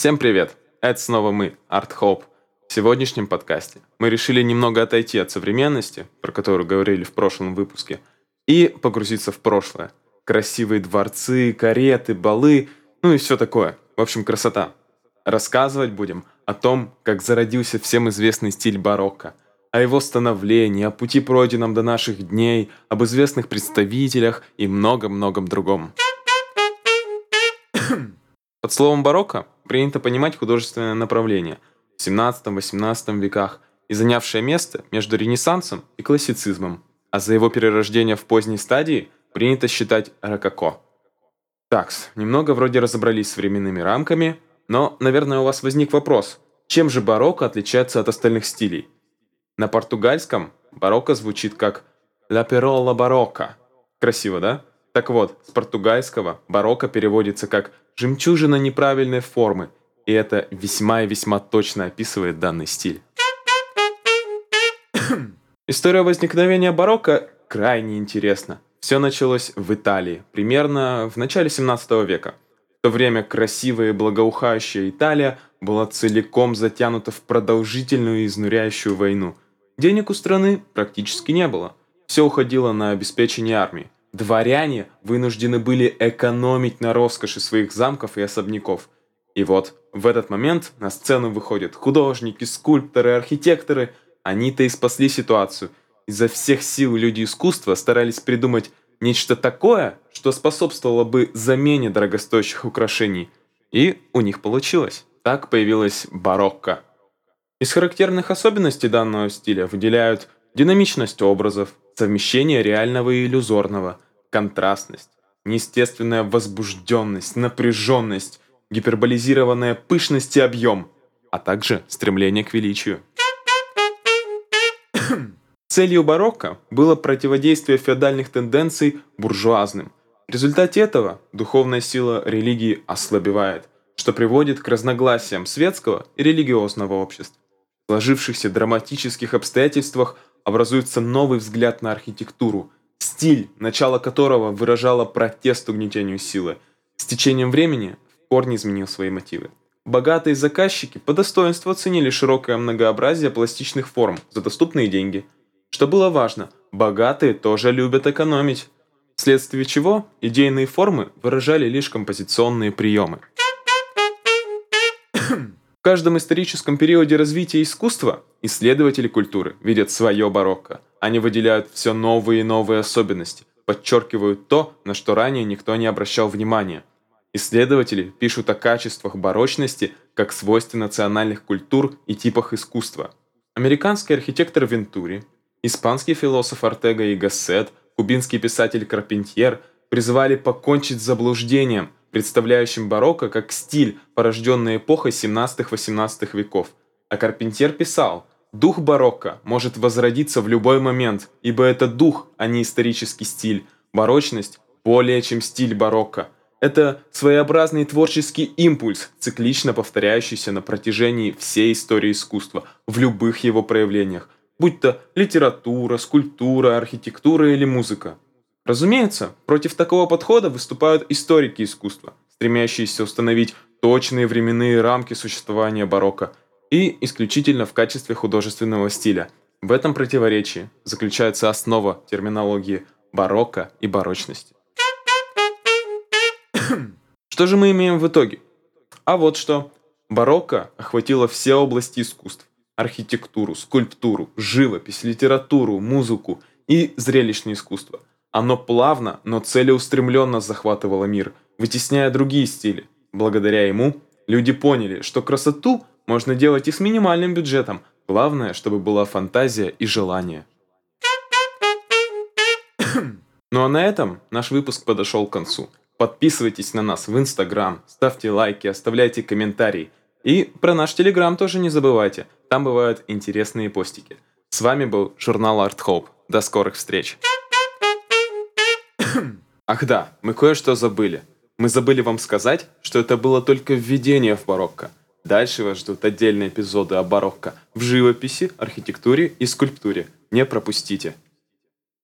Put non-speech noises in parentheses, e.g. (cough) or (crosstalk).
Всем привет! Это снова мы, Art Hope. В сегодняшнем подкасте мы решили немного отойти от современности, про которую говорили в прошлом выпуске, и погрузиться в прошлое. Красивые дворцы, кареты, балы, ну и все такое. В общем, красота. Рассказывать будем о том, как зародился всем известный стиль барокко, о его становлении, о пути пройденном до наших дней, об известных представителях и много-многом другом. (coughs) Под словом барокко принято понимать художественное направление в 17-18 веках и занявшее место между Ренессансом и классицизмом, а за его перерождение в поздней стадии принято считать рококо. Такс, немного вроде разобрались с временными рамками, но, наверное, у вас возник вопрос, чем же барокко отличается от остальных стилей? На португальском барокко звучит как «la perola barocca». Красиво, да? Так вот, с португальского барокко переводится как «жемчужина неправильной формы», и это весьма и весьма точно описывает данный стиль. (coughs) История возникновения барокко крайне интересна. Все началось в Италии, примерно в начале 17 века. В то время красивая и благоухающая Италия была целиком затянута в продолжительную и изнуряющую войну. Денег у страны практически не было. Все уходило на обеспечение армии. Дворяне вынуждены были экономить на роскоши своих замков и особняков. И вот в этот момент на сцену выходят художники, скульпторы, архитекторы. Они-то и спасли ситуацию. Изо всех сил люди искусства старались придумать нечто такое, что способствовало бы замене дорогостоящих украшений. И у них получилось. Так появилась барокко. Из характерных особенностей данного стиля выделяют динамичность образов, совмещение реального и иллюзорного, контрастность, неестественная возбужденность, напряженность, гиперболизированная пышность и объем, а также стремление к величию. (clears throat) Целью барокко было противодействие феодальных тенденций буржуазным. В результате этого духовная сила религии ослабевает, что приводит к разногласиям светского и религиозного обществ. В сложившихся драматических обстоятельствах – образуется новый взгляд на архитектуру, стиль, начало которого выражало протест угнетению силы. С течением времени в корне изменил свои мотивы. Богатые заказчики по достоинству оценили широкое многообразие пластичных форм за доступные деньги. Что было важно, богатые тоже любят экономить. Вследствие чего идейные формы выражали лишь композиционные приемы. В каждом историческом периоде развития искусства исследователи культуры видят свое барокко. Они выделяют все новые и новые особенности, подчеркивают то, на что ранее никто не обращал внимания. Исследователи пишут о качествах барочности как свойстве национальных культур и типах искусства. Американский архитектор Вентури, испанский философ Артега и Гассет, кубинский писатель Карпентьер призывали покончить с заблуждением – представляющим барокко как стиль, порожденный эпохой 17-18 веков. А Карпентьер писал, «Дух барокко может возродиться в любой момент, ибо это дух, а не исторический стиль. Барочность более чем стиль барокко. Это своеобразный творческий импульс, циклично повторяющийся на протяжении всей истории искусства, в любых его проявлениях, будь то литература, скульптура, архитектура или музыка. Разумеется, против такого подхода выступают историки искусства, стремящиеся установить точные временные рамки существования барокко и исключительно в качестве художественного стиля. В этом противоречии заключается основа терминологии барокко и барочности. (coughs) Что же мы имеем в итоге? А вот что. Барокко охватило все области искусств. Архитектуру, скульптуру, живопись, литературу, музыку и зрелищное искусство – оно плавно, но целеустремленно захватывало мир, вытесняя другие стили. Благодаря ему люди поняли, что красоту можно делать и с минимальным бюджетом. Главное, чтобы была фантазия и желание. (clears throat) Ну а на этом наш выпуск подошел к концу. Подписывайтесь на нас в Инстаграм, ставьте лайки, оставляйте комментарии. И про наш Телеграм тоже не забывайте, там бывают интересные постики. С вами был журнал Art Hope. До скорых встреч! Ах да, мы кое-что забыли. Мы забыли вам сказать, что это было только введение в барокко. Дальше вас ждут отдельные эпизоды о барокко в живописи, архитектуре и скульптуре. Не пропустите.